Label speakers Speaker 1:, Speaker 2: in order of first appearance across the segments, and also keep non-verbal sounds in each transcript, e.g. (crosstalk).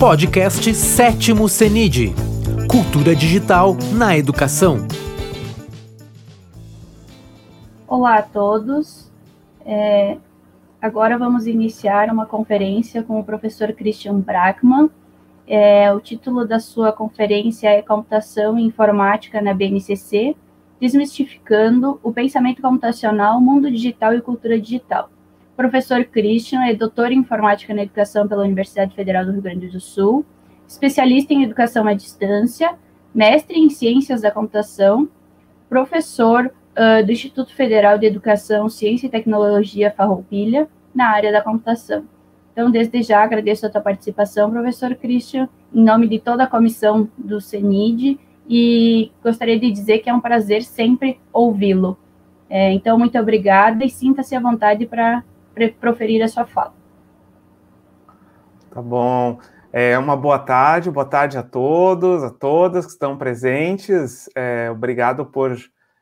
Speaker 1: Podcast Sétimo CENID Cultura Digital na Educação.
Speaker 2: Olá a todos. É, agora vamos iniciar uma conferência com o professor Christian Brackmann. É, o título da sua conferência é Computação e Informática na BNCC, desmistificando o pensamento computacional, mundo digital e cultura digital. Professor Christian é doutor em informática na educação pela Universidade Federal do Rio Grande do Sul, especialista em educação à distância, mestre em ciências da computação, professor uh, do Instituto Federal de Educação, Ciência e Tecnologia Farroupilha, na área da computação. Então, desde já agradeço a tua participação, professor Christian, em nome de toda a comissão do CENID, e gostaria de dizer que é um prazer sempre ouvi-lo. É, então, muito obrigada e sinta-se à vontade para proferir a sua fala.
Speaker 3: Tá bom. É, uma boa tarde, boa tarde a todos, a todas que estão presentes. É, obrigado por,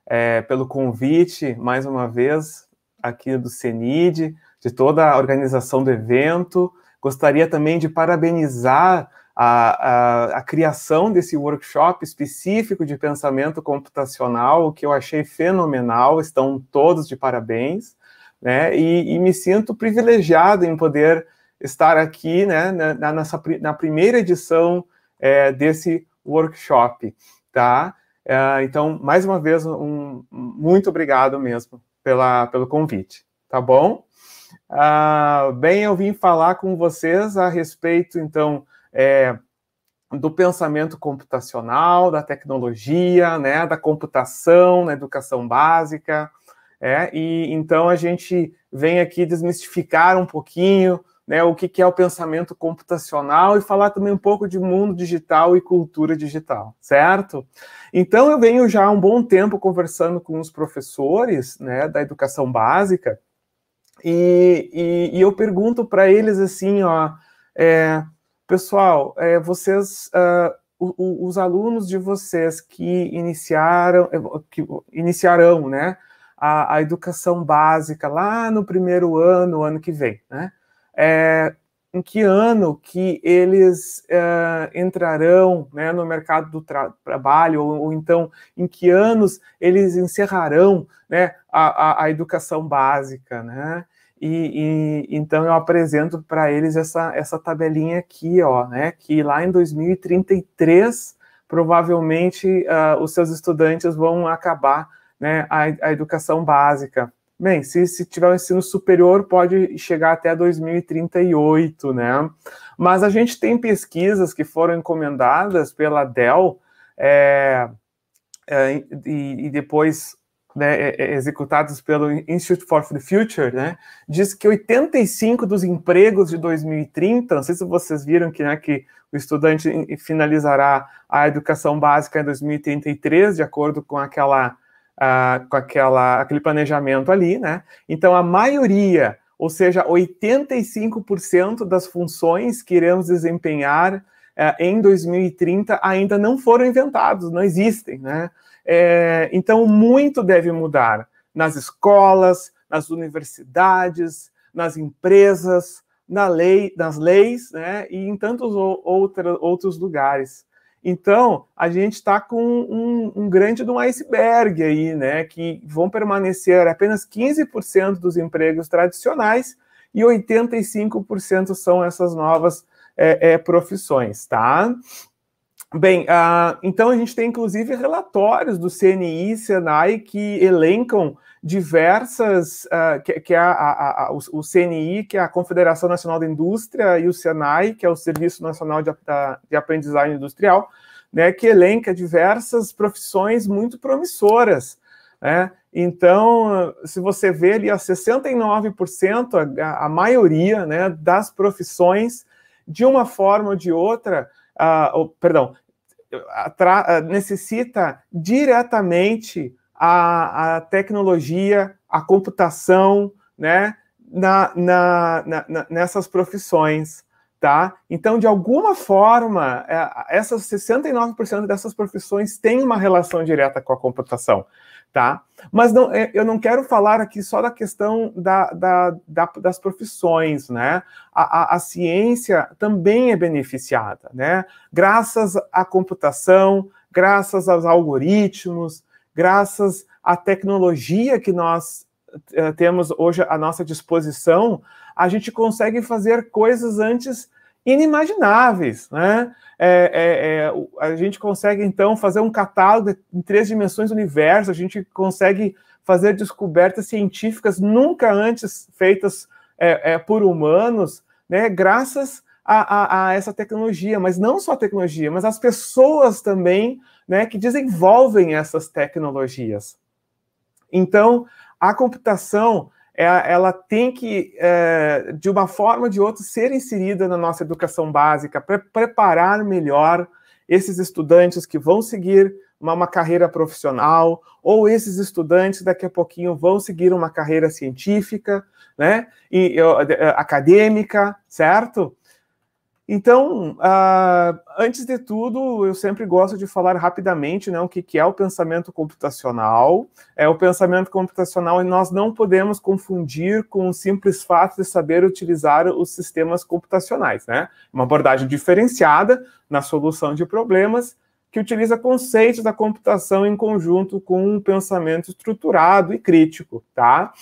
Speaker 3: é, pelo convite, mais uma vez, aqui do CENID, de toda a organização do evento. Gostaria também de parabenizar a, a, a, criação desse workshop específico de pensamento computacional, que eu achei fenomenal, estão todos de parabéns né? E, e me sinto privilegiado em poder estar aqui, né? Na, nessa, na primeira edição é, desse workshop, tá? É, então, mais uma vez, um, muito obrigado mesmo pela, pelo convite, tá bom? Ah, bem, eu vim falar com vocês a respeito, então, é, do pensamento computacional, da tecnologia, né, da computação na educação básica, é, e então a gente vem aqui desmistificar um pouquinho né, o que, que é o pensamento computacional e falar também um pouco de mundo digital e cultura digital, certo? Então eu venho já há um bom tempo conversando com os professores né, da educação básica e, e, e eu pergunto para eles assim, ó, é, pessoal, é, vocês, uh, o, o, os alunos de vocês que iniciaram, que iniciarão, né, a, a educação básica lá no primeiro ano, ano que vem, né? É, em que ano que eles é, entrarão né, no mercado do tra trabalho, ou, ou, então em que anos eles encerrarão né, a, a, a educação básica, né? E, e, então eu apresento para eles essa, essa tabelinha aqui, ó, né? Que lá em 2033 provavelmente uh, os seus estudantes vão acabar né, a, a educação básica. Bem, se, se tiver o um ensino superior, pode chegar até 2038, né? Mas a gente tem pesquisas que foram encomendadas pela Dell é, é, e, e, depois né, é, é, executadas pelo Institute for the Future, né? Diz que 85 dos empregos de 2030, não sei se vocês viram que, né, que o estudante finalizará a educação básica em 2033, de acordo com aquela ah, com aquela, aquele planejamento ali, né? Então, a maioria, ou seja, 85% das funções que iremos desempenhar eh, em 2030 ainda não foram inventados, não existem, né? É, então, muito deve mudar nas escolas, nas universidades, nas empresas, na lei, nas leis, né? E em tantos outra, outros lugares. Então, a gente está com um, um, grande de um iceberg aí, né? Que vão permanecer apenas 15% dos empregos tradicionais e 85% são essas novas é, é, profissões, tá? Bem, uh, então a gente tem inclusive relatórios do CNI e Senai que elencam diversas, uh, que, que é a, a, a, o, CNI, que é a Confederação Nacional da Indústria, e o Senai, que é o Serviço Nacional de, de Aprendizagem Industrial, né, que elenca diversas profissões muito promissoras. Né? Então, se você vê ali, 69%, a, a maioria né, das profissões, de uma forma ou de outra, uh, perdão, necessita diretamente a, a tecnologia, a computação, né, na, na, na, nessas profissões, tá? Então, de alguma forma, é, essas 69% dessas profissões têm uma relação direta com a computação. tá? Mas não, é, eu não quero falar aqui só da questão da, da, da das profissões, né? A, a, a, ciência também é beneficiada, né? Graças à computação, graças aos algoritmos, graças à tecnologia que nós uh, temos hoje à nossa disposição, a gente consegue fazer coisas antes inimagináveis, né? É, é, é, a gente consegue então fazer um catálogo em três dimensões do universo, a gente consegue fazer descobertas científicas nunca antes feitas é, é, por humanos, né? Graças a, a, a, essa tecnologia, mas não só a tecnologia, mas as pessoas também, né? Que desenvolvem essas tecnologias. Então, a computação é, ela tem que, é, de uma forma ou de outra, ser inserida na nossa educação básica, para preparar melhor esses estudantes que vão seguir uma, carreira profissional, ou esses estudantes daqui a pouquinho vão seguir uma carreira científica, né, e, acadêmica, certo? Então, uh, antes de tudo, eu sempre gosto de falar rapidamente né, o que, que é o pensamento computacional. É o pensamento computacional e nós não podemos confundir com o simples fato de saber utilizar os sistemas computacionais. Né? Uma abordagem diferenciada na solução de problemas que utiliza conceitos da computação em conjunto com um pensamento estruturado e crítico. Tá?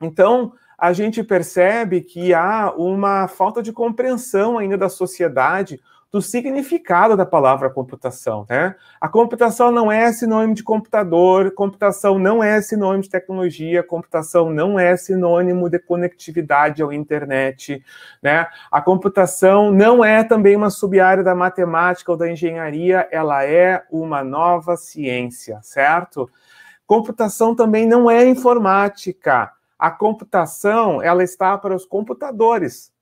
Speaker 3: Então, a gente percebe que há uma falta de compreensão ainda da sociedade do significado da palavra computação. Né? A computação não é sinônimo de computador, computação não é sinônimo de tecnologia, computação não é sinônimo de conectividade à internet. Né? A computação não é também uma sub-área da matemática ou da engenharia, ela é uma nova ciência, certo? Computação também não é informática a computação ela está para os computadores,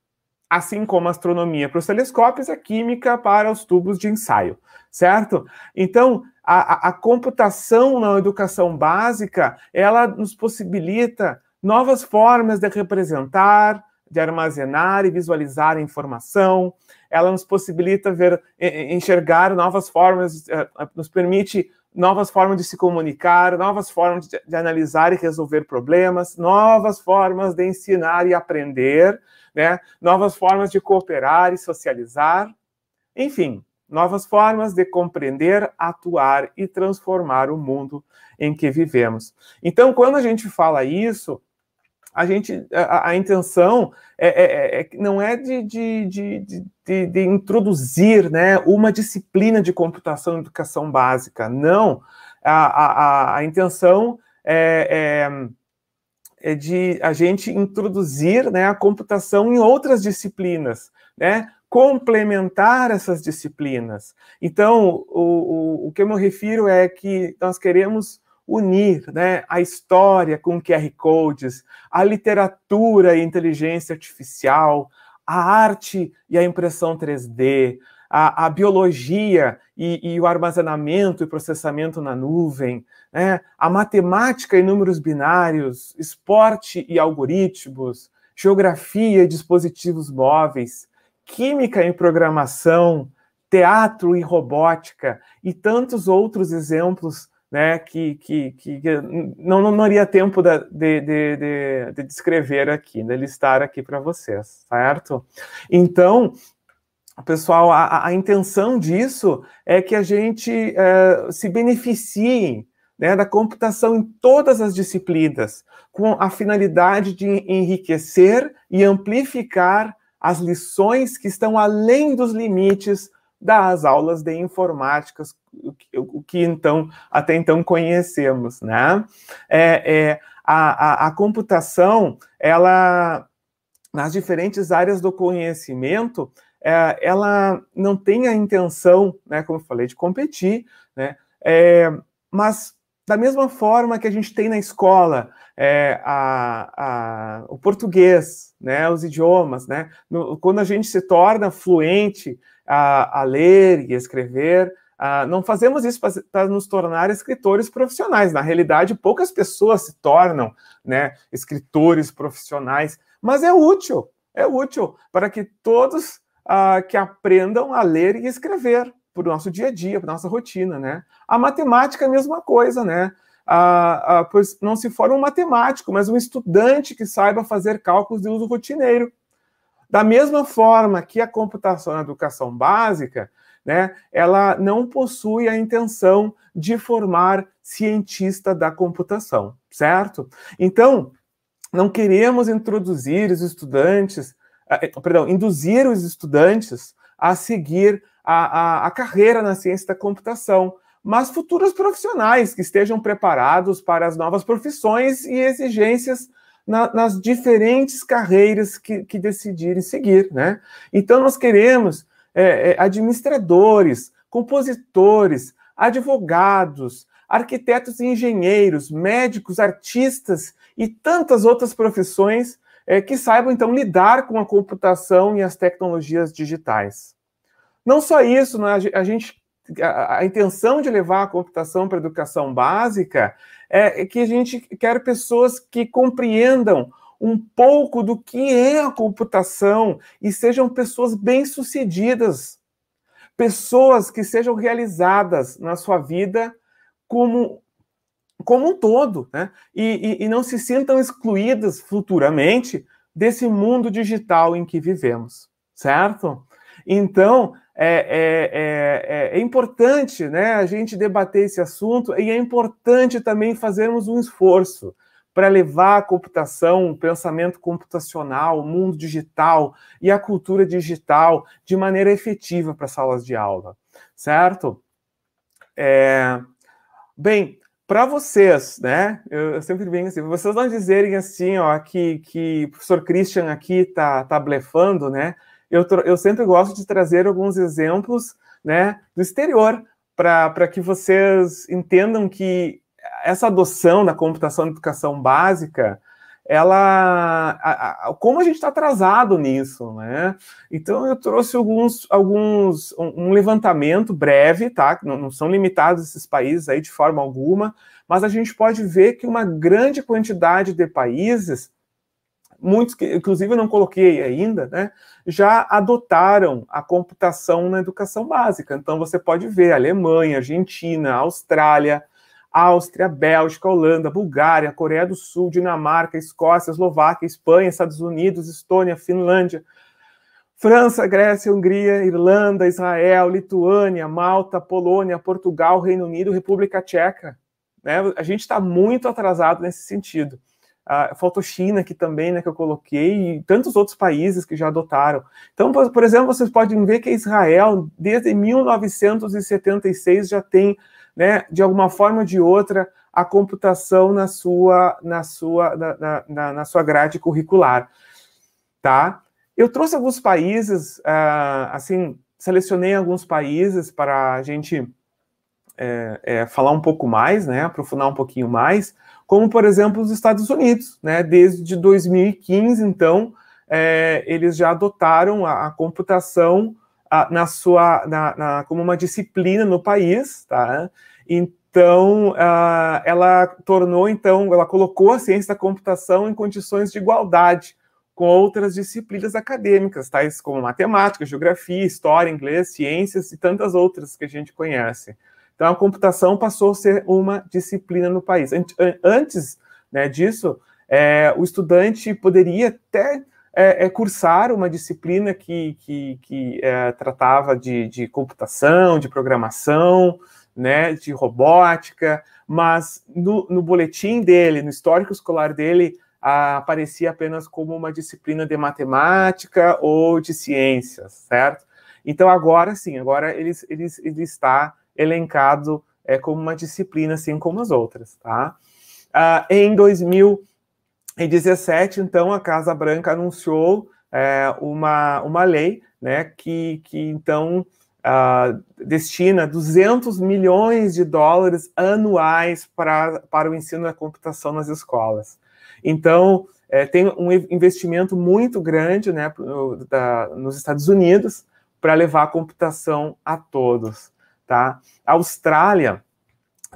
Speaker 3: assim como a astronomia para os telescópios, a química para os tubos de ensaio, certo? Então, a, a, computação na educação básica, ela nos possibilita novas formas de representar, de armazenar e visualizar a informação, ela nos possibilita ver, enxergar novas formas, eh, nos permite novas formas de se comunicar, novas formas de, de, analisar e resolver problemas, novas formas de ensinar e aprender, né? novas formas de cooperar e socializar, enfim, novas formas de compreender, atuar e transformar o mundo em que vivemos. Então, quando a gente fala isso, a gente a, a intenção é, é, é, é não é de, de, de, de, de introduzir né, uma disciplina de computação e educação básica. Não. A, a, a intenção é, é, é, de a gente introduzir né, a computação em outras disciplinas, né? complementar essas disciplinas. Então, o, o, o que eu me refiro é que nós queremos unir né, a história com QR codes, a literatura e inteligência artificial, a arte e a impressão 3D, a, a biologia e, e, o armazenamento e processamento na nuvem, né, a matemática e números binários, esporte e algoritmos, geografia e dispositivos móveis, química e programação, teatro e robótica e tantos outros exemplos né, que, que, que não, não daria tempo de, de, de, de, descrever aqui, de listar aqui para vocês, certo? Então, pessoal, a, a, intenção disso é que a gente é, se beneficie né, da computação em todas as disciplinas, com a finalidade de enriquecer e amplificar as lições que estão além dos limites das aulas de informática, o que, então até então conhecemos, né? É, é a, a, a computação, ela nas diferentes áreas do conhecimento, é, ela não tem a intenção, né, como eu falei, de competir, né? É, mas da mesma forma que a gente tem na escola é, a, a, o português, né, os idiomas, né, no, quando a gente se torna fluente a, a ler e escrever. Uh, não fazemos isso para nos tornar escritores profissionais. Na realidade, poucas pessoas se tornam né, escritores profissionais, mas é útil, é útil para que todos uh, que aprendam a ler e escrever para o nosso dia a dia, para nossa rotina, né? A matemática é a mesma coisa, né? ah, pois não se forma um matemático, mas um estudante que saiba fazer cálculos de uso rotineiro. Da mesma forma que a computação na educação básica, né, ela não possui a intenção de formar cientista da computação, certo? Então, não queremos introduzir os estudantes, ah, eh, perdão, induzir os estudantes a seguir a, a, a carreira na ciência da computação, mas futuros profissionais que estejam preparados para as novas profissões e exigências na, nas diferentes carreiras que, que, decidirem seguir, né? Então, nós queremos é, é, administradores, compositores, advogados, arquitetos e engenheiros, médicos, artistas e tantas outras profissões é, que saibam, então, lidar com a computação e as tecnologias digitais. Não só isso, né, a gente a, a, intenção de levar a computação para a educação básica é, é que a gente quer pessoas que compreendam um pouco do que é a computação e sejam pessoas bem-sucedidas, pessoas que sejam realizadas na sua vida como, como um todo, né? E, e, e não se sintam excluídas futuramente desse mundo digital em que vivemos, certo? Então, é, é, é, é, importante né, a gente debater esse assunto e é importante também fazermos um esforço para levar a computação, o pensamento computacional, o mundo digital e a cultura digital de maneira efetiva para as salas de aula, certo? É... Bem, para vocês, né? Eu, sempre venho assim, vocês não dizerem assim, ó, que, que o professor Christian aqui tá, tá blefando, né? Eu, eu sempre gosto de trazer alguns exemplos né, do exterior para que vocês entendam que essa adoção da computação na educação básica, ela, a, a, como a gente está atrasado nisso, né? Então eu trouxe alguns, alguns um, um levantamento breve, tá? Não, não, são limitados esses países aí de forma alguma, mas a gente pode ver que uma grande quantidade de países muitos que, inclusive, eu não coloquei ainda, né, já adotaram a computação na educação básica. Então, você pode ver Alemanha, Argentina, Austrália, Áustria, Bélgica, Holanda, Bulgária, Coreia do Sul, Dinamarca, Escócia, Eslováquia, Espanha, Estados Unidos, Estônia, Finlândia, França, Grécia, Hungria, Irlanda, Israel, Lituânia, Malta, Polônia, Portugal, Reino Unido, República Tcheca. Né? A gente está muito atrasado nesse sentido a China aqui também, né, que eu coloquei, e tantos outros países que já adotaram. Então, por, por, exemplo, vocês podem ver que Israel, desde 1976, já tem, né, de alguma forma ou de outra, a computação na sua, na sua, na, na, na sua grade curricular, tá? Eu trouxe alguns países, uh, assim, selecionei alguns países para a gente é, é, falar um pouco mais, né, aprofundar um pouquinho mais, como, por exemplo, os Estados Unidos, né, desde 2015, então, é, eles já adotaram a, a computação a, na sua, na, na, como uma disciplina no país, tá? Então, a, ela tornou, então, ela colocou a ciência da computação em condições de igualdade com outras disciplinas acadêmicas, tais como matemática, geografia, história, inglês, ciências e tantas outras que a gente conhece. Então, a computação passou a ser uma disciplina no país. Antes né, disso, é, o estudante poderia até é, é, cursar uma disciplina que, que, que é, tratava de, de, computação, de programação, né, de robótica, mas no, no boletim dele, no histórico escolar dele, aparecia apenas como uma disciplina de matemática ou de ciências, certo? Então agora sim, agora ele, ele, ele está elencado é, como uma disciplina, assim como as outras, tá? Ah, em 2017, então, a Casa Branca anunciou é, uma, uma lei, né, que, que então Uh, destina 200 milhões de dólares anuais para, para o ensino da computação nas escolas. Então, é, tem um investimento muito grande né, da, nos Estados Unidos para levar a computação a todos. Tá? A Austrália,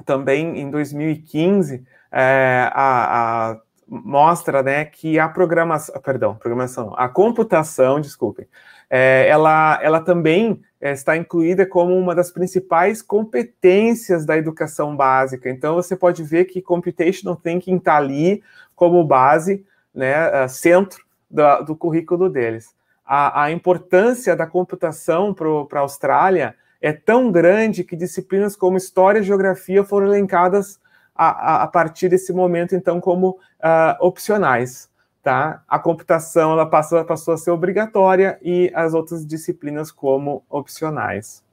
Speaker 3: também em 2015, é, a, a, mostra né, que a programação, perdão, programação, a computação, desculpem, é, ela, ela também é, está incluída como uma das principais competências da educação básica. Então, você pode ver que computational thinking está ali como base, né, centro do, do currículo deles. A, a, importância da computação para a Austrália é tão grande que disciplinas como História e Geografia foram elencadas a, a, a partir desse momento, então, como uh, opcionais. Tá? A computação ela passou, passou a ser obrigatória e as outras disciplinas como opcionais.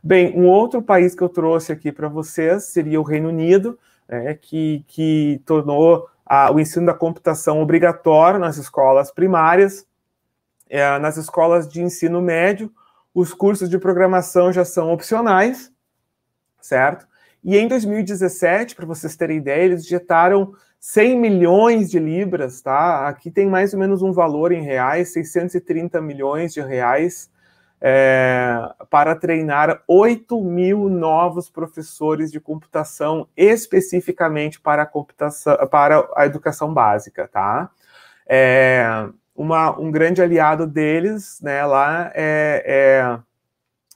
Speaker 3: Bem, um outro país que eu trouxe aqui para vocês seria o Reino Unido, né, que, que tornou a, o ensino da computação obrigatório nas escolas primárias, é, nas escolas de ensino médio, os cursos de programação já são opcionais, certo? E em 2017, para vocês terem ideia, eles injetaram 100 milhões de libras, tá? Aqui tem mais ou menos um valor em reais, 630 milhões de reais, é, para treinar 8 mil novos professores de computação, especificamente para a computação, para a educação básica, tá? É, uma, um grande aliado deles, né, lá é, é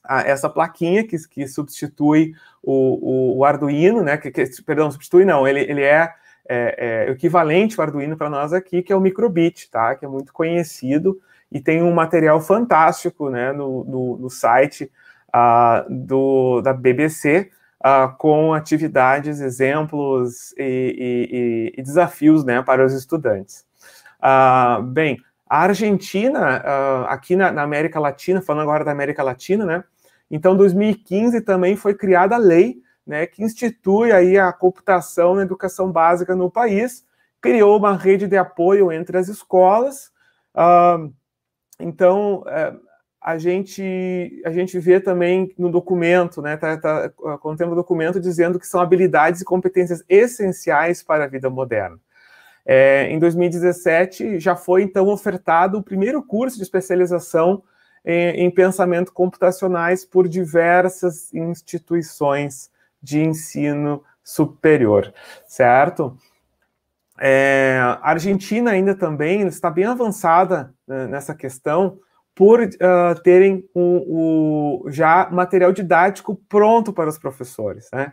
Speaker 3: a, essa plaquinha que, que substitui o, o, o Arduino, né, que, que, perdão, substitui não, ele, ele é, é, é equivalente ao Arduino para nós aqui, que é o Microbit, tá, que é muito conhecido, e tem um material fantástico né, no, no, no site uh, do, da BBC uh, ah, com atividades, exemplos e, e, e, desafios né, para os estudantes. Uh, bem, a Argentina, aqui na, na, América Latina, falando agora da América Latina, né? Então, 2015 também foi criada a lei né, que institui aí a computação na educação básica no país, criou uma rede de apoio entre as escolas. Uh, então, é, a gente, a gente vê também no documento, né, tá, tá, um documento dizendo que são habilidades e competências essenciais para a vida moderna. É, em 2017, já foi então ofertado o primeiro curso de especialização em, em pensamento computacionais por diversas instituições de ensino superior, certo? É, a Argentina ainda também está bem avançada né, nessa questão por uh, terem o, o, já material didático pronto para os professores. Né?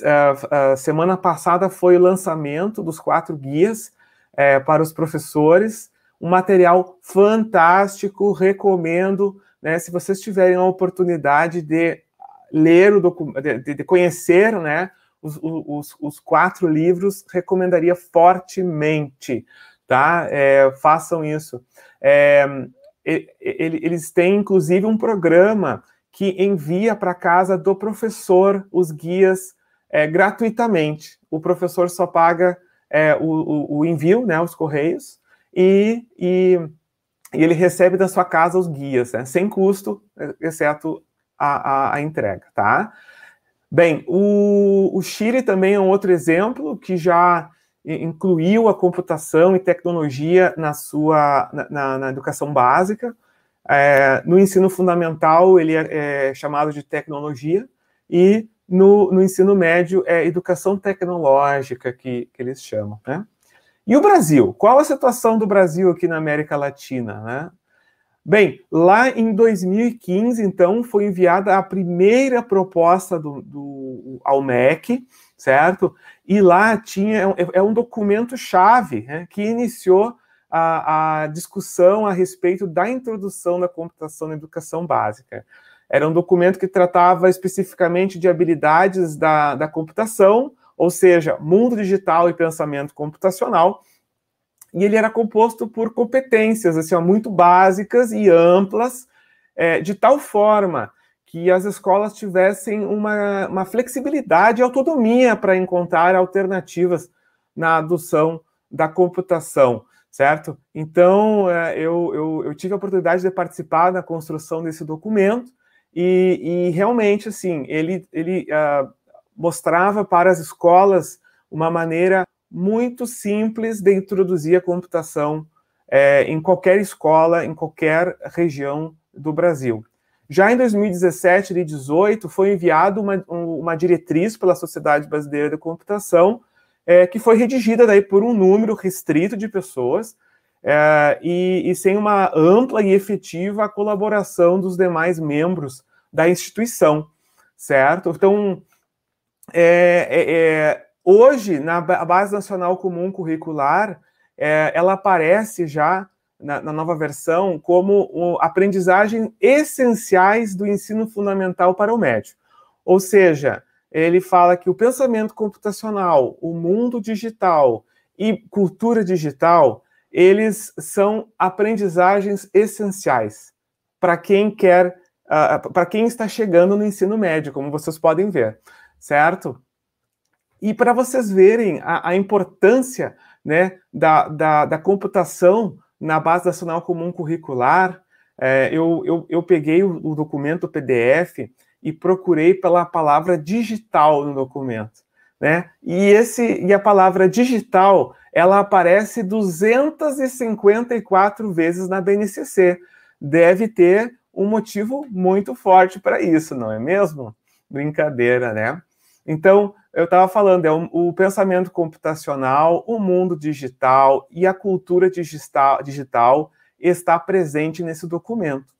Speaker 3: Uh, uh, semana passada foi o lançamento dos quatro guias é, para os professores, um material fantástico, recomendo, né, se vocês tiverem a oportunidade de ler o de, de, conhecer, né, os, os, os, quatro livros, recomendaria fortemente, tá? É, façam isso. É, eles têm, inclusive, um programa que envia para casa do professor os guias é, gratuitamente. O professor só paga é, o, o, envio, né, os correios, e, e, e, ele recebe da sua casa os guias, né, sem custo, exceto a, a, a entrega, tá? Bem, o, o Chile também é um outro exemplo que já incluiu a computação e tecnologia na sua na, na educação básica. É, no ensino fundamental, ele é, é, chamado de tecnologia, e no, no, ensino médio é educação tecnológica que, que eles chamam. Né? E o Brasil? Qual a situação do Brasil aqui na América Latina? Né? Bem, lá em 2015, então, foi enviada a primeira proposta do, do ao MEC, certo? E lá tinha é, é um documento-chave né, que iniciou a, a, discussão a respeito da introdução da computação na educação básica. Era um documento que tratava especificamente de habilidades da, da computação, ou seja, mundo digital e pensamento computacional, e ele era composto por competências assim, ó, muito básicas e amplas, é, de tal forma que as escolas tivessem uma, uma flexibilidade e autonomia para encontrar alternativas na adoção da computação, certo? Então, é, eu, eu, eu, tive a oportunidade de participar na construção desse documento e, e realmente, assim, ele, ele uh, mostrava para as escolas uma maneira muito simples de introduzir a computação é, em qualquer escola, em qualquer região do Brasil. Já em 2017 e 2018 foi enviado uma, uma diretriz pela Sociedade Brasileira de Computação, é, que foi redigida daí por um número restrito de pessoas é, e, e, sem uma ampla e efetiva colaboração dos demais membros da instituição, certo? Então, é, é, é hoje, na Base Nacional Comum Curricular, é, ela aparece já na, na, nova versão como o, aprendizagem essenciais do ensino fundamental para o médio. Ou seja, ele fala que o pensamento computacional, o mundo digital e cultura digital, eles são aprendizagens essenciais para quem quer, uh, ah, para quem está chegando no ensino médio, como vocês podem ver, certo? E para vocês verem a, a importância né, da, da, da, computação na Base Nacional Comum Curricular, é, eu, eu, eu, peguei o, o documento PDF e procurei pela palavra digital no documento. Né? E esse e a palavra digital, ela aparece 254 vezes na BNCC. Deve ter um motivo muito forte para isso, não é mesmo? Brincadeira, né? Então, eu estava falando, é o, o, pensamento computacional, o mundo digital e a cultura digital, digital está presente nesse documento.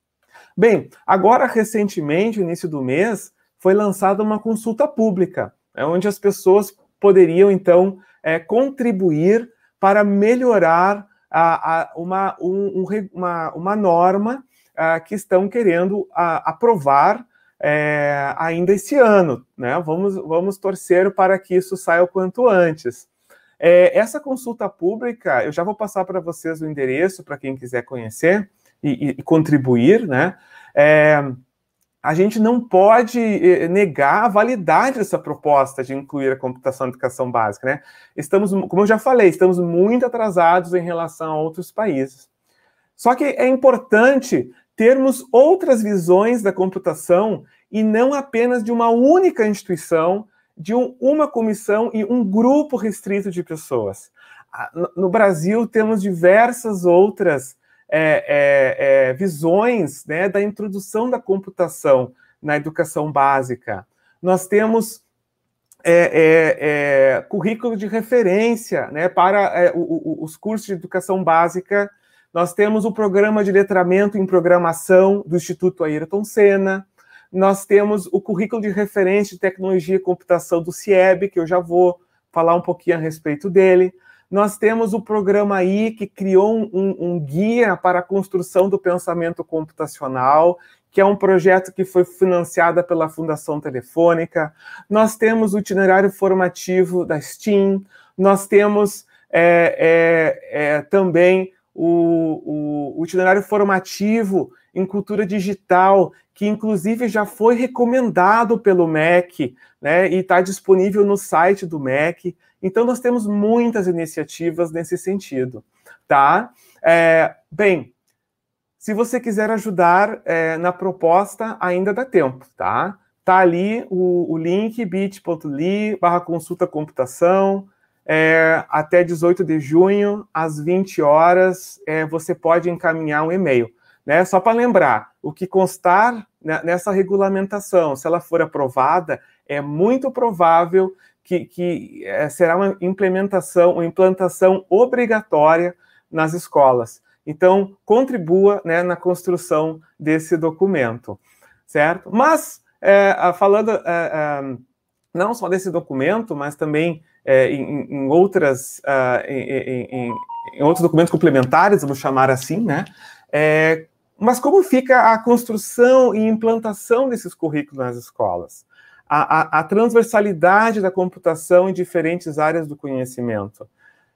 Speaker 3: Bem, agora recentemente, no início do mês, foi lançada uma consulta pública, é onde as pessoas poderiam então é, contribuir para melhorar a, a, uma, um, uma, uma norma a, que estão querendo aprovar é, ainda esse ano. Né? Vamos, vamos torcer para que isso saia o quanto antes. É, essa consulta pública, eu já vou passar para vocês o endereço para quem quiser conhecer e, e contribuir, né? É, a gente não pode eh, negar a validade dessa proposta de incluir a computação na educação básica, né? Estamos, como eu já falei, estamos muito atrasados em relação a outros países. Só que é importante termos outras visões da computação e não apenas de uma única instituição, de um, uma comissão e um grupo restrito de pessoas. No Brasil, temos diversas outras é, é, é, visões né, da introdução da computação na educação básica. Nós temos é, é, currículo de referência né, para o, o, os cursos de educação básica. Nós temos o programa de letramento em programação do Instituto Ayrton Senna. Nós temos o currículo de referência de tecnologia e computação do CIEB, que eu já vou falar um pouquinho a respeito dele. Nós temos o programa aí que criou um, um, guia para a construção do pensamento computacional, que é um projeto que foi financiado pela Fundação Telefônica. Nós temos o itinerário formativo da STEAM. Nós temos é, é, é, também o, o, itinerário formativo em cultura digital, que inclusive já foi recomendado pelo MEC, né, e está disponível no site do MEC. Então, nós temos muitas iniciativas nesse sentido, tá? É, bem, se você quiser ajudar é, na proposta, ainda dá tempo, tá? Tá ali o, o link bit.ly barra consulta computação, é, até 18 de junho, às 20 horas, é, você pode encaminhar um e-mail. Né? Só para lembrar, o que constar nessa regulamentação, se ela for aprovada, é muito provável que, que é, será uma implementação, uma implantação obrigatória nas escolas. Então, contribua né, na construção desse documento, certo? Mas, é, falando é, é, não só desse documento, mas também é, em, em, outras, uh, em, em, em, outros documentos complementares, vamos chamar assim, né? É, mas como fica a construção e implantação desses currículos nas escolas? a, a, a transversalidade da computação em diferentes áreas do conhecimento.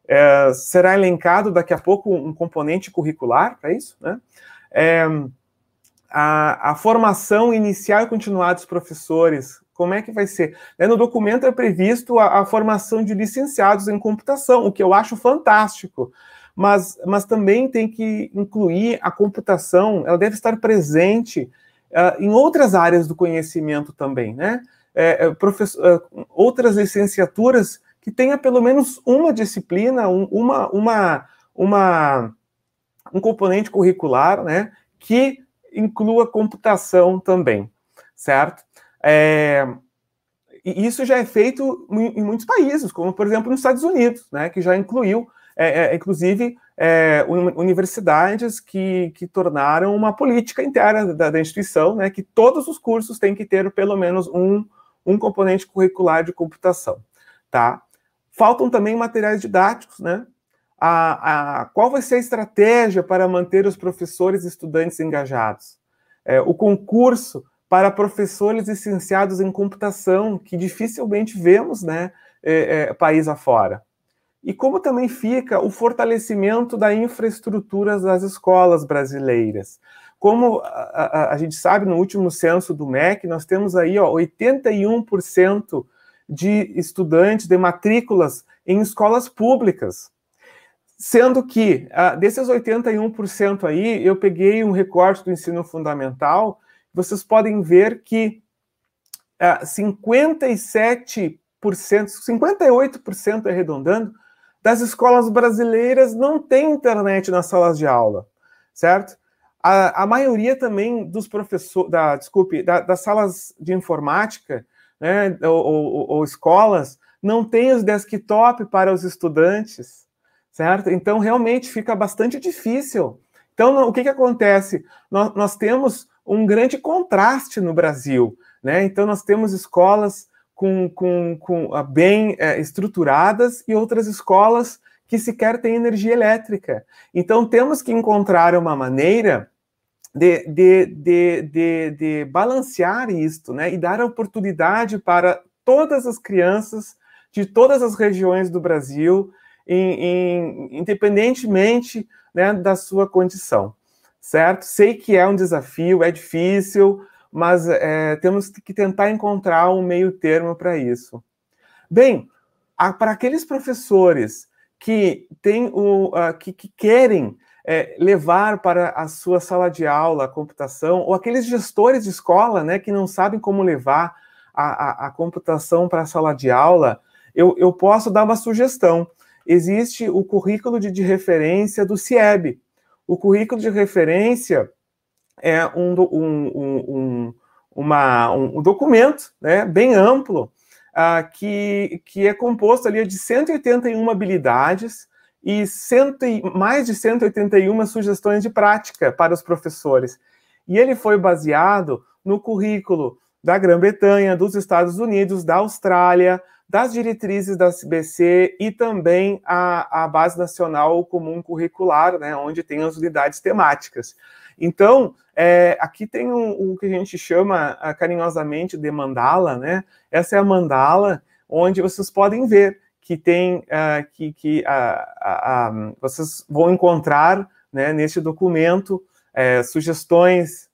Speaker 3: É, será elencado daqui a pouco um componente curricular para isso, né? É, a, a, formação inicial e continuada dos professores, como é que vai ser? É, no documento é previsto a, a, formação de licenciados em computação, o que eu acho fantástico, mas, mas também tem que incluir a computação, ela deve estar presente uh, em outras áreas do conhecimento também, né? É, é, outras licenciaturas que tenha pelo menos uma disciplina, um, uma, uma, uma, um componente curricular, né, que inclua computação também, certo? É, e isso já é feito em muitos países, como por exemplo nos Estados Unidos, né, que já incluiu é, é, inclusive é, universidades que, que tornaram uma política interna da, da, instituição, né, que todos os cursos têm que ter pelo menos um, um componente curricular de computação, tá? Faltam também materiais didáticos, né? A, a, qual vai ser a estratégia para manter os professores e estudantes engajados? É, o concurso para professores licenciados em computação, que dificilmente vemos, né, é, é, país afora. E como também fica o fortalecimento da infraestrutura das escolas brasileiras. Como a, a, a gente sabe, no último censo do MEC, nós temos aí ó, 81% de estudantes de matrículas em escolas públicas. Sendo que, desses 81% aí, eu peguei um recorte do ensino fundamental, vocês podem ver que uh, 57%, 58% arredondando, das escolas brasileiras não tem internet nas salas de aula, certo? A, a maioria também dos professores, da, desculpe, da, das salas de informática, né, ou, ou, ou escolas, não tem os desktop para os estudantes, certo? Então, realmente fica bastante difícil. Então, o que, que acontece? Nós, nós temos um grande contraste no Brasil, né? Então, nós temos escolas com, com, com ah, bem é, estruturadas e outras escolas que sequer têm energia elétrica. Então, temos que encontrar uma maneira de, de, de, de, de balancear isto, né? E dar oportunidade para todas as crianças de todas as regiões do Brasil, em, em, independentemente né, da sua condição, certo? Sei que é um desafio, é difícil, mas é, temos que tentar encontrar um meio termo para isso. Bem, para aqueles professores que, têm o, uh, que, que querem é, levar para a sua sala de aula a computação, ou aqueles gestores de escola né, que não sabem como levar a, a, a computação para a sala de aula, eu, eu posso dar uma sugestão. Existe o currículo de, de referência do CIEB. O currículo de referência é um, um, um, uma, um, documento né, bem amplo uh, que, que é composto ali de 181 habilidades e cento, mais de 181 sugestões de prática para os professores. E ele foi baseado no currículo da Grã-Bretanha, dos Estados Unidos, da Austrália, das diretrizes da CBC e também a, a Base Nacional Comum Curricular, né, onde tem as unidades temáticas. Então, é, aqui tem o um, um, que a gente chama uh, carinhosamente de mandala, né? Essa é a mandala onde vocês podem ver que tem uh, que, que uh, uh, vocês vão encontrar né, neste documento é, sugestões,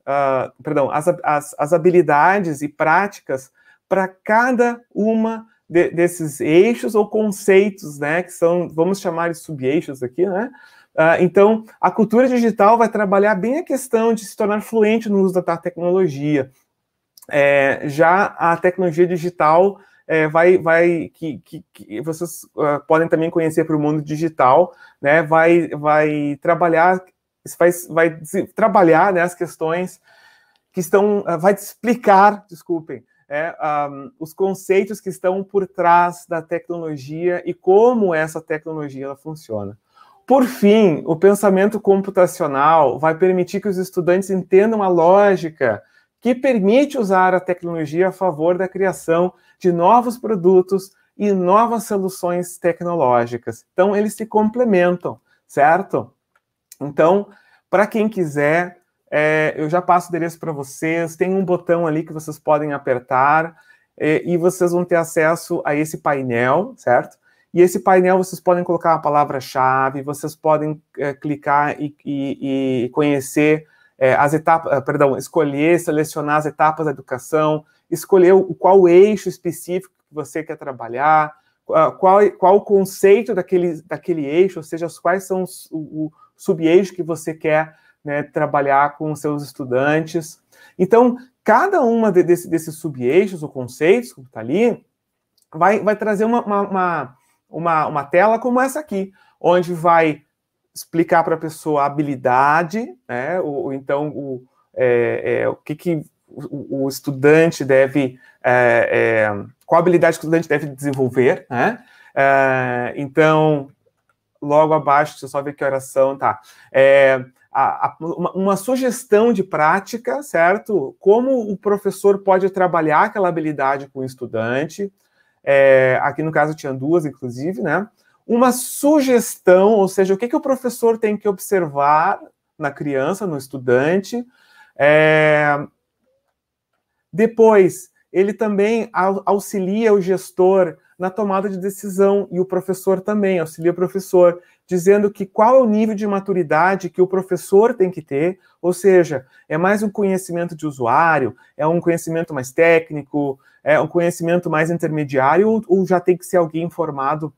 Speaker 3: perdão, as, as, as, habilidades e práticas para cada uma de, desses eixos ou conceitos, né, que são, vamos chamar de subeixos aqui, né? então, a cultura digital vai trabalhar bem a questão de se tornar fluente no uso da tecnologia. É, já a tecnologia digital é, vai, vai que, que, que vocês uh, podem também conhecer para o mundo digital, né? Vai, vai trabalhar, vai, vai trabalhar né, as questões que estão, uh, vai explicar, desculpem, é, um, os conceitos que estão por trás da tecnologia e como essa tecnologia ela funciona. Por fim, o pensamento computacional vai permitir que os estudantes entendam a lógica que permite usar a tecnologia a favor da criação de novos produtos e novas soluções tecnológicas. Então, eles se complementam, certo? Então, para quem quiser, é, eu já passo o endereço para vocês. Tem um botão ali que vocês podem apertar é, e vocês vão ter acesso a esse painel, certo? E esse painel vocês podem colocar a palavra-chave, vocês podem é, clicar e, e, e conhecer é, as etapas, ah, perdão, escolher, selecionar as etapas da educação, escolher o, qual eixo específico que você quer trabalhar, qual, qual o conceito daquele, daquele eixo, ou seja, quais são os, o, o sub-eixo que você quer né, trabalhar com seus estudantes. Então, cada uma de, desse, desses sub-eixos ou conceitos, como está ali, vai, vai trazer uma, uma, uma, uma tela como essa aqui, onde vai explicar para a pessoa a habilidade, né? O, então, o, é, é, o que, que o, o estudante deve, é, é, qual habilidade que o estudante deve desenvolver, né? É, então, logo abaixo, deixa eu só ver que oração tá. É, a, uma, uma, sugestão de prática, certo? Como o professor pode trabalhar aquela habilidade com o estudante. É, aqui no caso tinha duas, inclusive, né? Uma sugestão, ou seja, o que, que o professor tem que observar na criança, no estudante. É, depois, ele também auxilia o gestor na tomada de decisão e o professor também auxilia o professor, dizendo que qual é o nível de maturidade que o professor tem que ter, ou seja, é mais um conhecimento de usuário, é um conhecimento mais técnico, é um conhecimento mais intermediário ou, já tem que ser alguém formado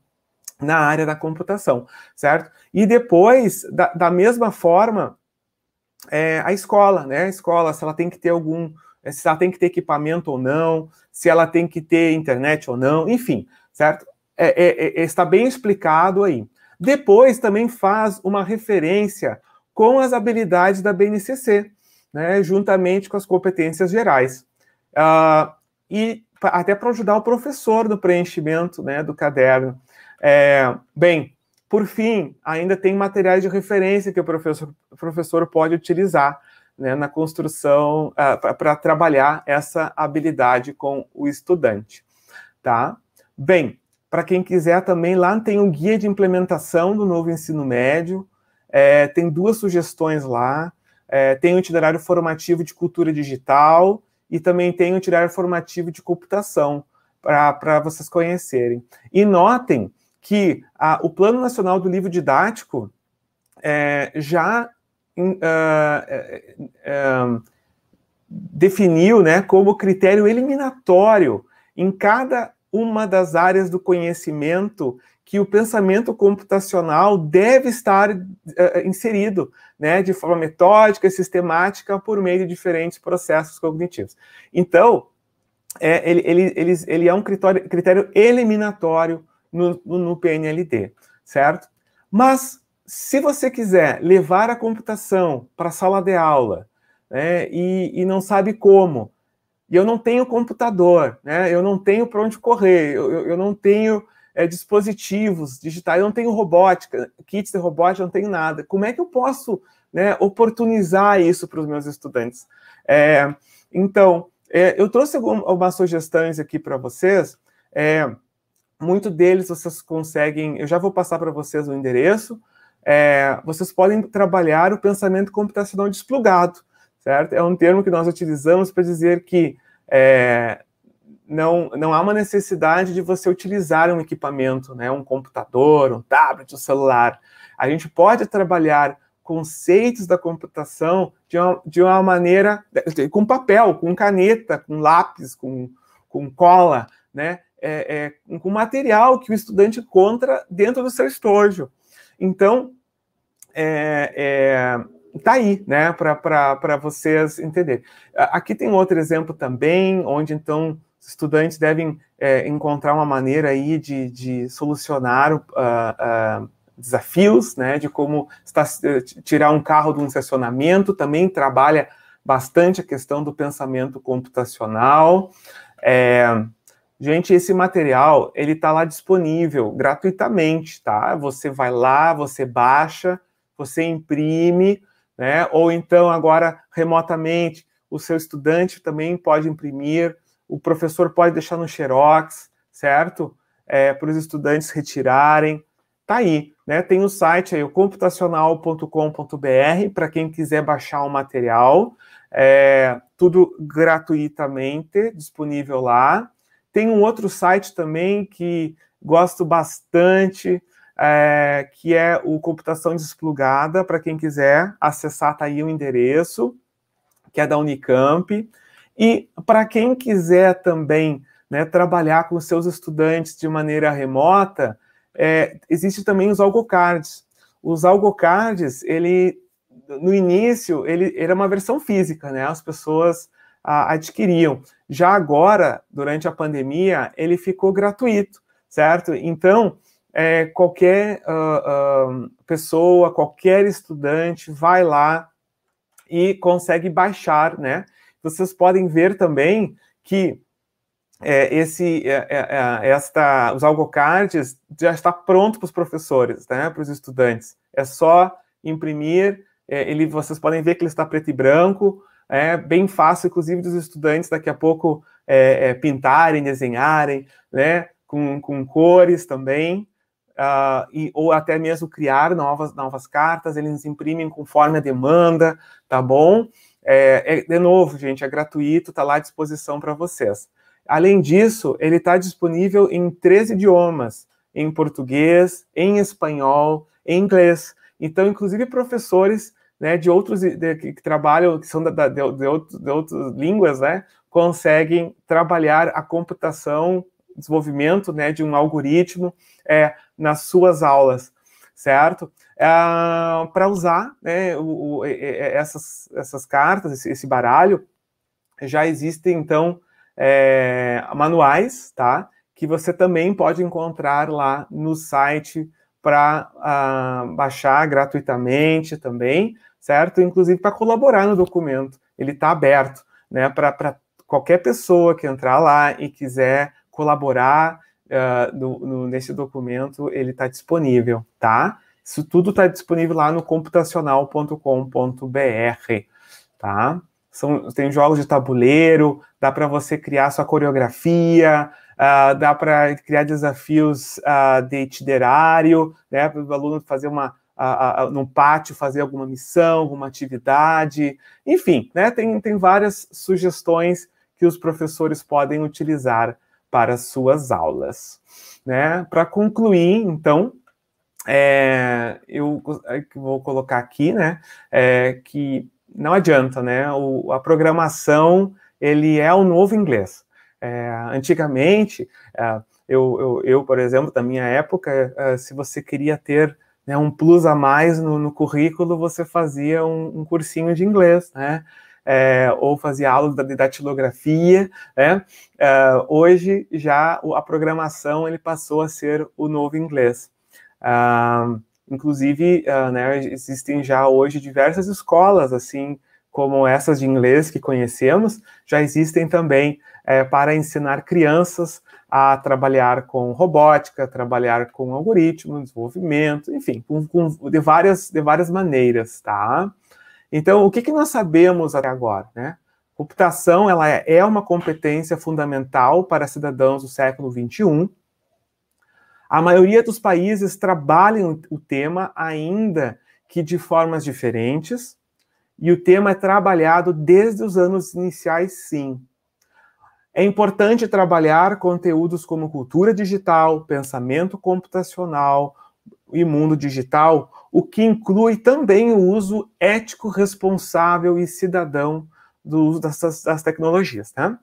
Speaker 3: na área da computação, certo? E depois, da, da mesma forma, é, a escola, né? A escola, se ela tem que ter algum se ela tem que ter equipamento ou não, se ela tem que ter internet ou não, enfim, certo? É, é, é, está bem explicado aí. Depois também faz uma referência com as habilidades da BNCC, né, juntamente com as competências gerais. Uh, e até para ajudar o professor no preenchimento né, do caderno. É, bem, por fim, ainda tem materiais de referência que o professor, o professor pode utilizar né, na construção, uh, para trabalhar essa habilidade com o estudante. Tá? Bem, para quem quiser também, lá tem um guia de implementação do novo ensino médio, é, tem duas sugestões lá, é, tem o itinerário formativo de cultura digital e também tem o itinerário formativo de computação, para vocês conhecerem. E notem que a, o Plano Nacional do Livro Didático é, já uh, definiu né, como critério eliminatório em cada uma das áreas do conhecimento que o pensamento computacional deve estar uh, inserido, né, de forma metódica e sistemática por meio de diferentes processos cognitivos. Então, é, ele, ele, ele, ele, é um critério, critério eliminatório no, no, no PNLD, certo? Mas se você quiser levar a computação para a sala de aula né, e, e, não sabe como, e eu não tenho computador, né, eu não tenho para onde correr, eu, eu não tenho é, dispositivos digitais, eu não tenho robótica, kits de robótica, eu não tenho nada. Como é que eu posso né, oportunizar isso para os meus estudantes? É, então, é, eu trouxe algumas sugestões aqui para vocês. É, muito deles vocês conseguem, eu já vou passar para vocês o endereço, é, vocês podem trabalhar o pensamento computacional desplugado, certo? É um termo que nós utilizamos para dizer que é, não, não há uma necessidade de você utilizar um equipamento, né, um computador, um tablet, um celular. A gente pode trabalhar conceitos da computação de uma, de uma maneira, com papel, com caneta, com lápis, com, com cola, né? É, é, com material que o estudante encontra dentro do seu estojo. Então, é, é, tá aí, né, para vocês entenderem. Aqui tem outro exemplo também, onde então os estudantes devem é, encontrar uma maneira aí de, de solucionar uh, uh, desafios, né, de como está, tirar um carro de um estacionamento, também trabalha bastante a questão do pensamento computacional. É, Gente, esse material, ele está lá disponível gratuitamente, tá? Você vai lá, você baixa, você imprime, né? Ou então agora remotamente, o seu estudante também pode imprimir, o professor pode deixar no xerox, certo? É, para os estudantes retirarem. Tá aí, né? Tem o site aí, o computacional.com.br, para quem quiser baixar o material. É, tudo gratuitamente disponível lá. Tem um outro site também que gosto bastante, é, que é o Computação Desplugada, para quem quiser acessar, tá aí o endereço, que é da Unicamp. E para quem quiser também né, trabalhar com seus estudantes de maneira remota, é, existe também os algocards. Os algocards, ele no início, ele era uma versão física, né? As pessoas adquiriam. Já agora, durante a pandemia, ele ficou gratuito, certo? Então, é, qualquer uh, uh, pessoa, qualquer estudante vai lá e consegue baixar, né? Vocês podem ver também que é, esse, é, é, é esta, os algocards já está pronto para os professores, né, para os estudantes. É só imprimir, é, ele, vocês podem ver que ele está preto e branco, é bem fácil, inclusive, dos estudantes daqui a pouco é, pintarem, desenharem, né, com, com cores também, uh, e, ou até mesmo criar novas, novas cartas, eles imprimem conforme a demanda, tá bom? É, de novo, gente, é gratuito, está lá à disposição para vocês. Além disso, ele está disponível em três idiomas: em português, em espanhol, em inglês. Então, inclusive professores né, de outros de, que, que, trabalham, que são da, da, de, de, outros, de outras línguas, né, conseguem trabalhar a computação, desenvolvimento né, de um algoritmo é, nas suas aulas, certo? É, Para usar né, o, o, essas, essas cartas, esse, esse baralho, já existem, então, é, manuais, tá? Que você também pode encontrar lá no site para ah, baixar gratuitamente também, certo? Inclusive para colaborar no documento. Ele está aberto, né? Para qualquer pessoa que entrar lá e quiser colaborar uh, no, no, nesse documento, ele está disponível, tá? Isso tudo está disponível lá no computacional.com.br, tá? São, tem jogos de tabuleiro, dá para você criar sua coreografia, uh, dá para criar desafios uh, de itinerário, né, para o aluno fazer uma, uh, no pátio, fazer alguma missão, alguma atividade, enfim, né, tem, tem várias sugestões que os professores podem utilizar para suas aulas. Né? Para concluir, então, é, eu vou colocar aqui, né, é, que não adianta, né? O, a programação ele é o novo inglês. É, antigamente, é, eu, eu, eu, por exemplo, da minha época, é, se você queria ter né, um plus a mais no, no currículo, você fazia um, um, cursinho de inglês, né? É, ou fazia aula de datilografia, né? É, hoje já a programação ele passou a ser o novo inglês. Ah, Inclusive, uh, né, existem já hoje diversas escolas, assim como essas de inglês que conhecemos, já existem também é, para ensinar crianças a trabalhar com robótica, trabalhar com algoritmo, desenvolvimento, enfim, com, com, de, várias, de várias maneiras, tá? Então, o que, que nós sabemos até agora, né? Computação, ela é, é uma competência fundamental para cidadãos do século XXI, a maioria dos países trabalham o tema ainda que de formas diferentes, e o tema é trabalhado desde os anos iniciais, sim. É importante trabalhar conteúdos como cultura digital, pensamento computacional e mundo digital, o que inclui também o uso ético, responsável e cidadão do uso dessas, das tecnologias. Tá?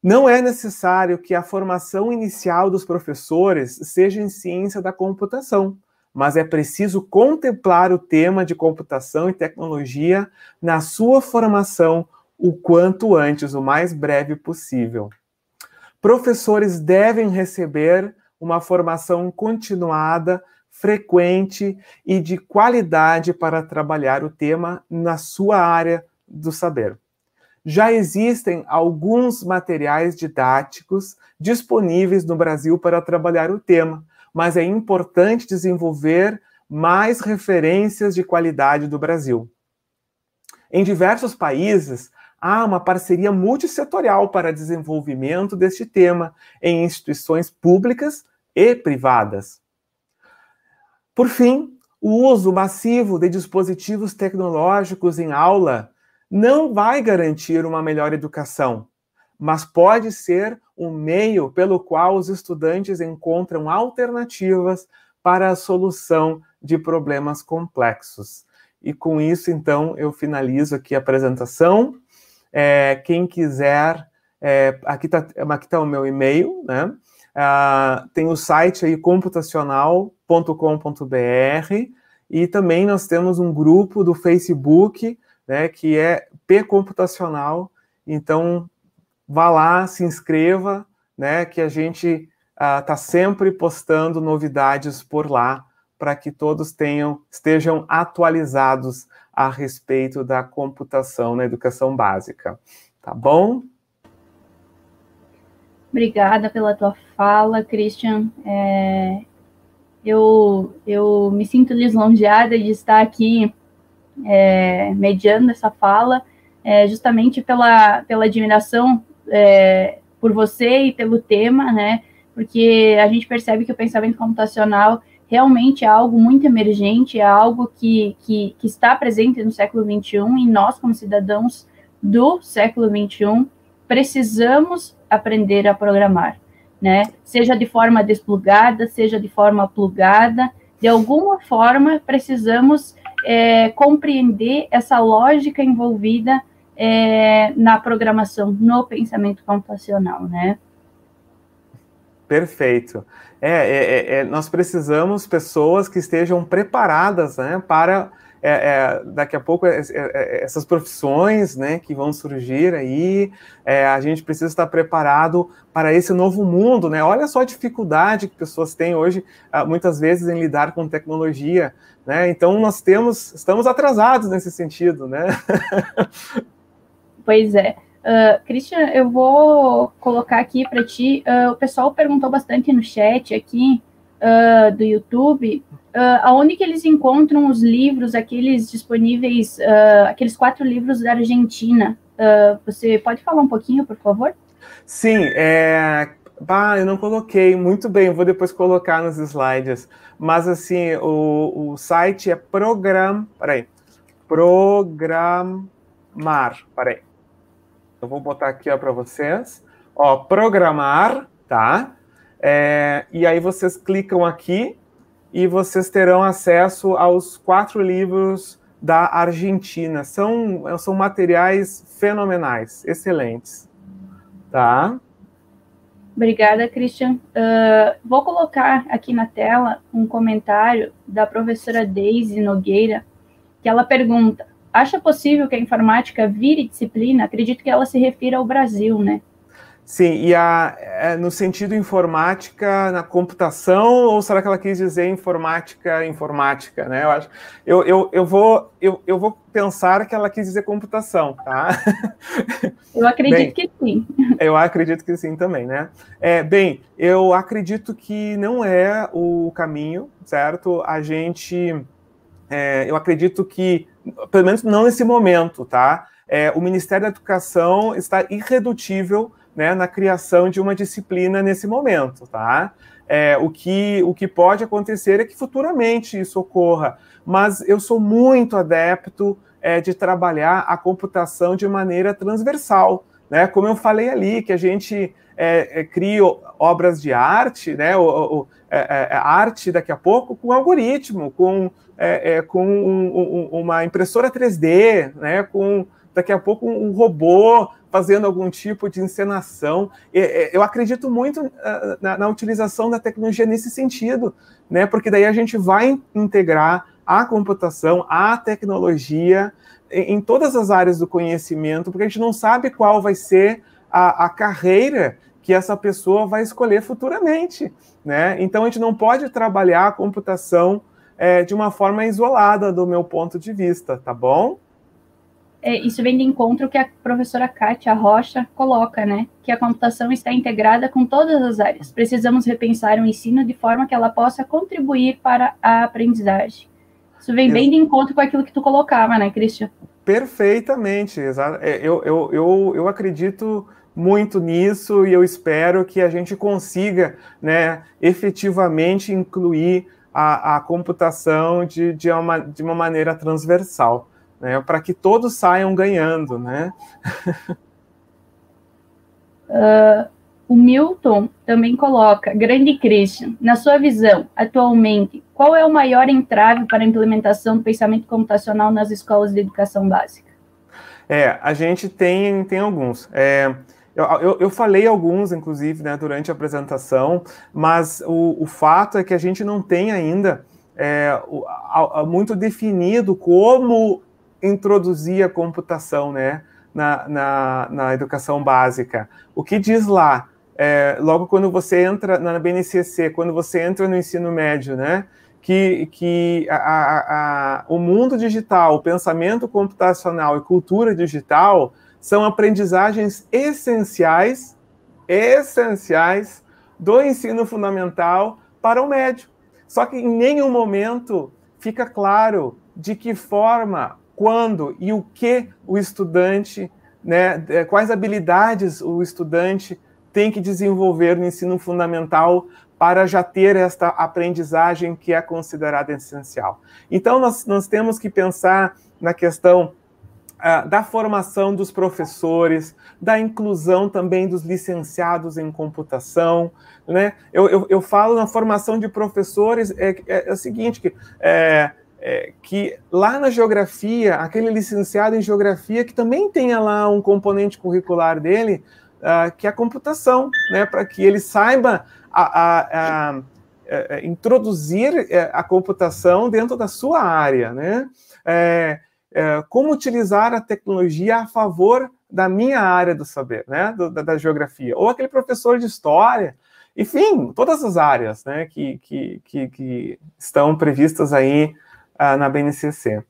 Speaker 3: Não é necessário que a formação inicial dos professores seja em ciência da computação, mas é preciso contemplar o tema de computação e tecnologia na sua formação o quanto antes, o mais breve possível. Professores devem receber uma formação continuada, frequente e de qualidade para trabalhar o tema na sua área do saber já existem alguns materiais didáticos disponíveis no Brasil para trabalhar o tema, mas é importante desenvolver mais referências de qualidade do Brasil. Em diversos países, há uma parceria multissetorial para desenvolvimento deste tema em instituições públicas e privadas. Por fim, o uso massivo de dispositivos tecnológicos em aula não vai garantir uma melhor educação, mas pode ser um meio pelo qual os estudantes encontram alternativas para a solução de problemas complexos. E com isso, então, eu finalizo aqui a apresentação. É, quem quiser, é, aqui está tá o meu e-mail, né? Ah, tem o site aí computacional.com.br e também nós temos um grupo do Facebook né, que é P Computacional. Então, vá lá, se inscreva, né, que a gente está uh, sempre postando novidades por lá para que todos tenham estejam atualizados a respeito da computação na educação básica. Tá bom?
Speaker 2: Obrigada pela tua fala, Christian. É, eu, eu me sinto lisonjeada de estar aqui é, mediando essa fala, é, justamente pela, pela admiração é, por você e pelo tema, né? Porque a gente percebe que o pensamento computacional realmente é algo muito emergente, é algo que, que, que está presente no século XXI e nós, como cidadãos do século XXI, precisamos aprender a programar, né? Seja de forma desplugada, seja de forma plugada, de alguma forma precisamos é, compreender essa lógica envolvida é, na programação, no pensamento computacional, né?
Speaker 3: Perfeito. É, é, é, é nós precisamos pessoas que estejam preparadas né, para é, é, daqui a pouco é, essas profissões né, que vão surgir aí, a gente precisa estar preparado para esse novo mundo, né? Olha só a dificuldade que pessoas têm hoje, ah, muitas vezes, em lidar com tecnologia, né? Então nós temos, estamos atrasados nesse sentido, né? (laughs)
Speaker 2: Pois é. Uh, Christian, eu vou colocar aqui para ti. Uh, o pessoal perguntou bastante no chat aqui uh, do YouTube, aonde que eles encontram os livros, aqueles disponíveis, aqueles quatro livros da Argentina. Você pode falar um pouquinho, por favor?
Speaker 3: Sim, é... Bah, eu não coloquei. Muito bem, vou depois colocar nos slides. Mas, assim, o, o site é program... Peraí. Programar. Peraí. Eu vou botar aqui, para vocês. Ó, programar, tá? É, e aí vocês clicam aqui e vocês terão acesso aos quatro livros da Argentina. São, são materiais fenomenais, excelentes. Tá?
Speaker 2: Obrigada, Christian. Uh, vou colocar aqui na tela um comentário da professora Deise Nogueira, que ela pergunta: acha possível que a informática vire disciplina? Acredito que ela se refira ao Brasil, né?
Speaker 3: Sim, e a, é, no sentido informática na computação, ou será que ela quis dizer informática informática, né? Eu, acho, eu, eu, eu, vou, eu, eu vou pensar que ela quis dizer computação, tá?
Speaker 2: Eu acredito bem, que sim.
Speaker 3: Eu acredito que sim também, né? É, bem, eu acredito que não é o caminho, certo? A gente, é, eu acredito que, pelo menos não nesse momento, tá? É, o Ministério da Educação está irredutível né, na criação de uma disciplina nesse momento, tá? É, o, que, o que pode acontecer é que futuramente isso ocorra, mas eu sou muito adepto é, de trabalhar a computação de maneira transversal, né? Como eu falei ali, que a gente é, é cria obras de arte, né? O, o é, é, arte daqui a pouco com algoritmo, com, com um, um, uma impressora 3D, né? Com daqui a pouco um robô fazendo algum tipo de encenação. Eu acredito muito ah, na, na utilização da tecnologia nesse sentido, né? Porque daí a gente vai integrar a computação, a tecnologia em, todas as áreas do conhecimento, porque a gente não sabe qual vai ser a, a carreira que essa pessoa vai escolher futuramente, né? Então a gente não pode trabalhar a computação é, de uma forma isolada, do meu ponto de vista, tá bom?
Speaker 2: é, isso vem de encontro que a professora Kátia Rocha coloca, né? Que a computação está integrada com todas as áreas. Precisamos repensar o ensino de forma que ela possa contribuir para a aprendizagem. Isso vem bem de encontro com aquilo que tu colocava, né, Christian?
Speaker 3: Perfeitamente, exato. É, eu, eu, eu, eu acredito muito nisso e eu espero que a gente consiga, né, efetivamente incluir a, a computação de, de, uma, de uma maneira transversal né, para que todos saiam ganhando, né?
Speaker 2: uh, (laughs) o Milton também coloca, grande Christian, na sua visão, atualmente, qual é o maior entrave para a implementação do pensamento computacional nas escolas de educação básica?
Speaker 3: É, a gente tem, tem alguns. É, eu, eu, eu, falei alguns, inclusive, né, durante a apresentação, mas o, o fato é que a gente não tem ainda é, o, a, muito definido como introduzir a computação né, na, na, na educação básica. O que diz lá? É, logo quando você entra na BNCC, quando você entra no ensino médio, né? Que, que a, a, a, o mundo digital, o pensamento computacional e cultura digital são aprendizagens essenciais essenciais do ensino fundamental para o médio. Só que em nenhum momento fica claro de que forma, quando e o que o estudante, né, é, quais habilidades o estudante tem que desenvolver no ensino fundamental para já ter esta aprendizagem que é considerada essencial. Então, nós, nós temos que pensar na questão da formação dos professores, da inclusão também dos licenciados em computação. Né? Eu, eu, eu falo na formação de professores, é, é, é o seguinte, que, é, é, que lá na geografia, aquele licenciado em geografia que também tenha lá um componente curricular dele, uh, que é a computação, né? para que ele saiba a, a, a, a introduzir é, a computação dentro da sua área, né? É, é, como utilizar a tecnologia a favor da minha área do saber, né? Do, da, da, geografia, ou aquele professor de história, enfim, todas as áreas, né? Que, que, que, que estão previstas aí uh, na BNCC.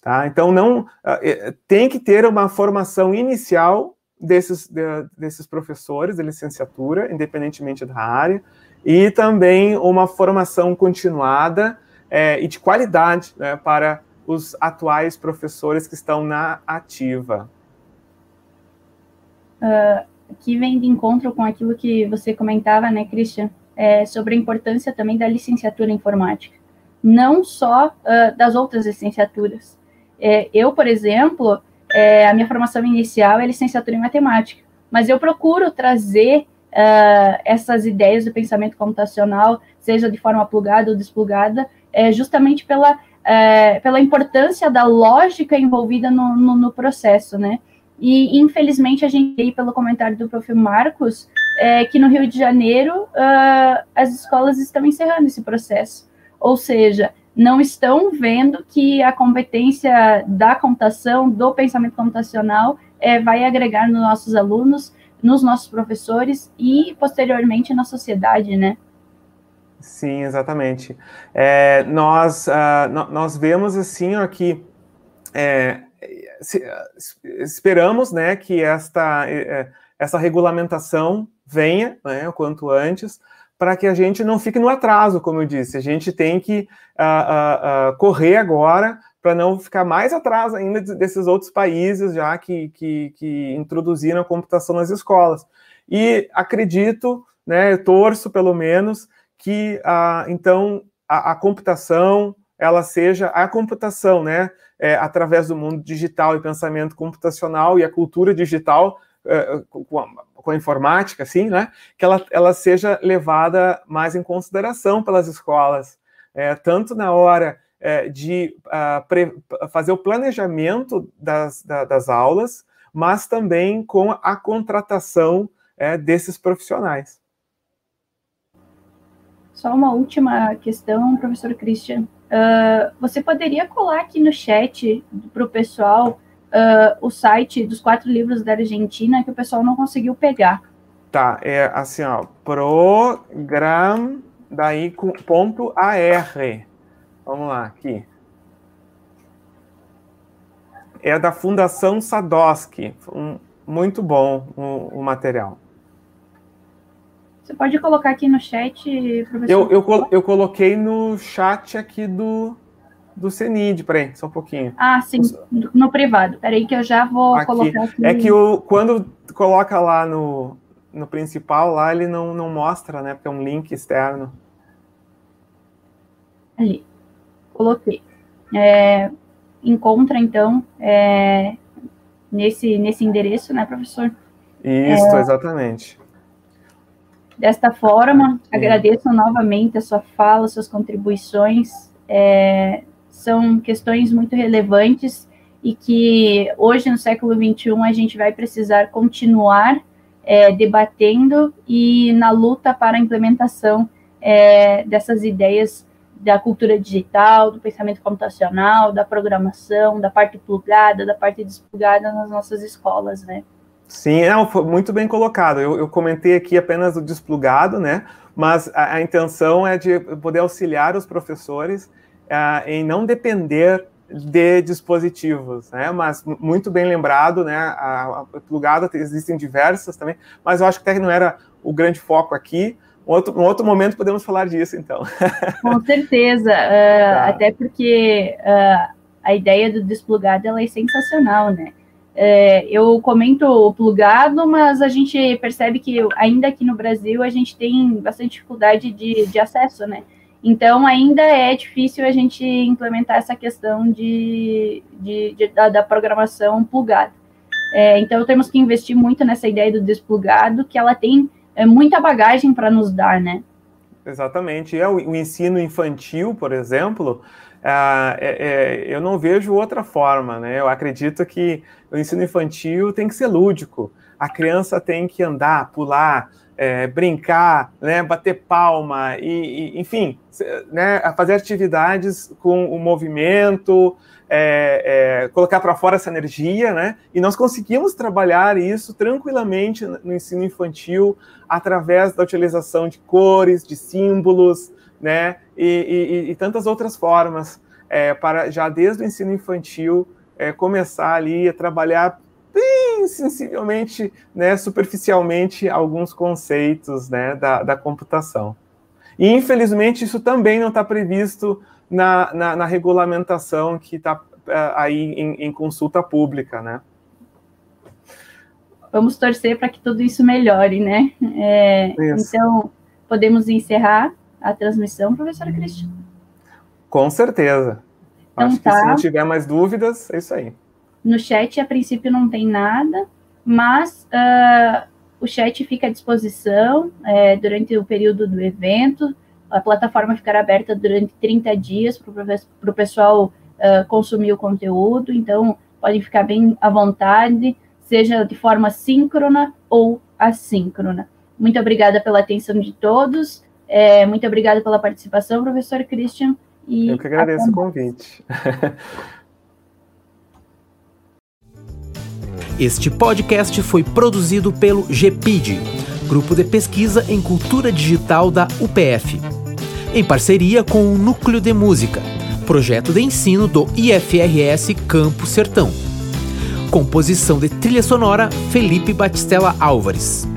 Speaker 3: Tá? Então, não uh, tem que ter uma formação inicial desses, de, desses professores de licenciatura, independentemente da área, e também uma formação continuada é, e de qualidade né, para os atuais professores que estão na ativa.
Speaker 2: Uh, aqui vem de encontro com aquilo que você comentava, né, Christian, é, sobre a importância também da licenciatura em informática, não só uh, das outras licenciaturas. É, eu, por exemplo, é, a minha formação inicial é licenciatura em matemática, mas eu procuro trazer uh, essas ideias do pensamento computacional, seja de forma plugada ou desplugada, é, justamente pela, é, pela importância da lógica envolvida no, no, no, processo, né? E, infelizmente, a gente tem, pelo comentário do prof. Marcos, é, que no Rio de Janeiro uh, as escolas estão encerrando esse processo. Ou seja, não estão vendo que a competência da computação, do pensamento computacional, é, vai agregar nos nossos alunos, nos nossos professores e, posteriormente, na sociedade, né?
Speaker 3: Sim, exatamente. É, nós, uh, nós vemos, assim, ó, que é, se, esperamos, né, que esta, é, essa regulamentação venha, né, o quanto antes, para que a gente não fique no atraso, como eu disse. A gente tem que uh, uh, uh, correr agora para não ficar mais atrás ainda desses outros países já que, que, que, introduziram a computação nas escolas. E acredito, né, torço pelo menos, que então a, a, computação ela seja a computação, né, é, através do mundo digital e pensamento computacional e a cultura digital, é, com a informática, assim, né, que ela, ela seja levada mais em consideração pelas escolas, é, tanto na hora é, de uh, pre, fazer o planejamento das, da, das aulas, mas também com a contratação é, desses profissionais.
Speaker 2: Só uma última questão, professor Christian. Uh, você poderia colar aqui no chat para o pessoal uh, o site dos quatro livros da Argentina que o pessoal não conseguiu pegar.
Speaker 3: Tá, é assim, ó, program daí com ponto AR. Vamos lá, aqui. É da Fundação Sadowski. Um, muito bom o, o, material.
Speaker 2: Você pode colocar aqui no chat,
Speaker 3: professor? Eu, eu, eu coloquei no chat aqui do, do CENID, peraí, só um pouquinho.
Speaker 2: Ah, sim, no privado. Peraí que eu já vou aqui. colocar aqui.
Speaker 3: É que o, quando coloca lá no, no principal, lá ele não, não mostra, né? Porque é um link externo.
Speaker 2: Ali, coloquei. É, encontra, então, é, nesse, nesse endereço, né, professor?
Speaker 3: Isso, é, exatamente.
Speaker 2: Desta forma, agradeço novamente a sua fala, suas contribuições. É, são questões muito relevantes e que hoje, no século XXI, a gente vai precisar continuar é, debatendo e na luta para a implementação é, dessas ideias da cultura digital, do pensamento computacional, da programação, da parte plugada, da parte desplugada nas nossas escolas, né?
Speaker 3: Sim, não, foi muito bem colocado. Eu, eu comentei aqui apenas o desplugado, né? Mas a, a intenção é de poder auxiliar os professores uh, em não depender de dispositivos, né? Mas muito bem lembrado, né? A, a plugada existem diversas também, mas eu acho que até não era o grande foco aqui. Um outro, um outro momento podemos falar disso, então. (laughs)
Speaker 2: Com certeza, uh, tá. até porque uh, a ideia do desplugado ela é sensacional, né? É, eu comento o plugado, mas a gente percebe que ainda aqui no Brasil a gente tem bastante dificuldade de, de acesso, né? Então ainda é difícil a gente implementar essa questão de, de, de da, da, programação plugada. É, então temos que investir muito nessa ideia do desplugado, que ela tem é, muita bagagem para nos dar, né?
Speaker 3: Exatamente. É, o, o ensino infantil, por exemplo, ah, é, é, eu não vejo outra forma, né? Eu acredito que o ensino infantil tem que ser lúdico. A criança tem que andar, pular, é, brincar, né, bater palma e, e, enfim, né, fazer atividades com o movimento, é, é, colocar para fora essa energia, né? E nós conseguimos trabalhar isso tranquilamente no ensino infantil através da utilização de cores, de símbolos, né? E, e, e tantas outras formas é, para já desde o ensino infantil é, começar ali a trabalhar bem sensivelmente, né, superficialmente alguns conceitos né, da, da computação. E infelizmente isso também não está previsto na, na, na, regulamentação que está é, aí em, em, consulta pública, né?
Speaker 2: Vamos torcer para que tudo isso melhore, né? É, então, podemos encerrar a transmissão, professora Cristina?
Speaker 3: Com certeza. Então, Acho tá. que se não tiver mais dúvidas, é isso aí.
Speaker 2: No chat, a princípio, não tem nada, mas uh, o chat fica à disposição é, durante o período do evento. A plataforma ficará aberta durante 30 dias para o pessoal uh, consumir o conteúdo, então podem ficar bem à vontade, seja de forma síncrona ou assíncrona. Muito obrigada pela atenção de todos. É, muito obrigada pela participação, professor Christian.
Speaker 3: E Eu que agradeço o convite. (laughs)
Speaker 1: Este podcast foi produzido pelo GPID, Grupo de Pesquisa em Cultura Digital da UPF, em parceria com o Núcleo de Música, projeto de ensino do IFRS Campo Sertão. Composição de trilha sonora Felipe Batistella Álvares.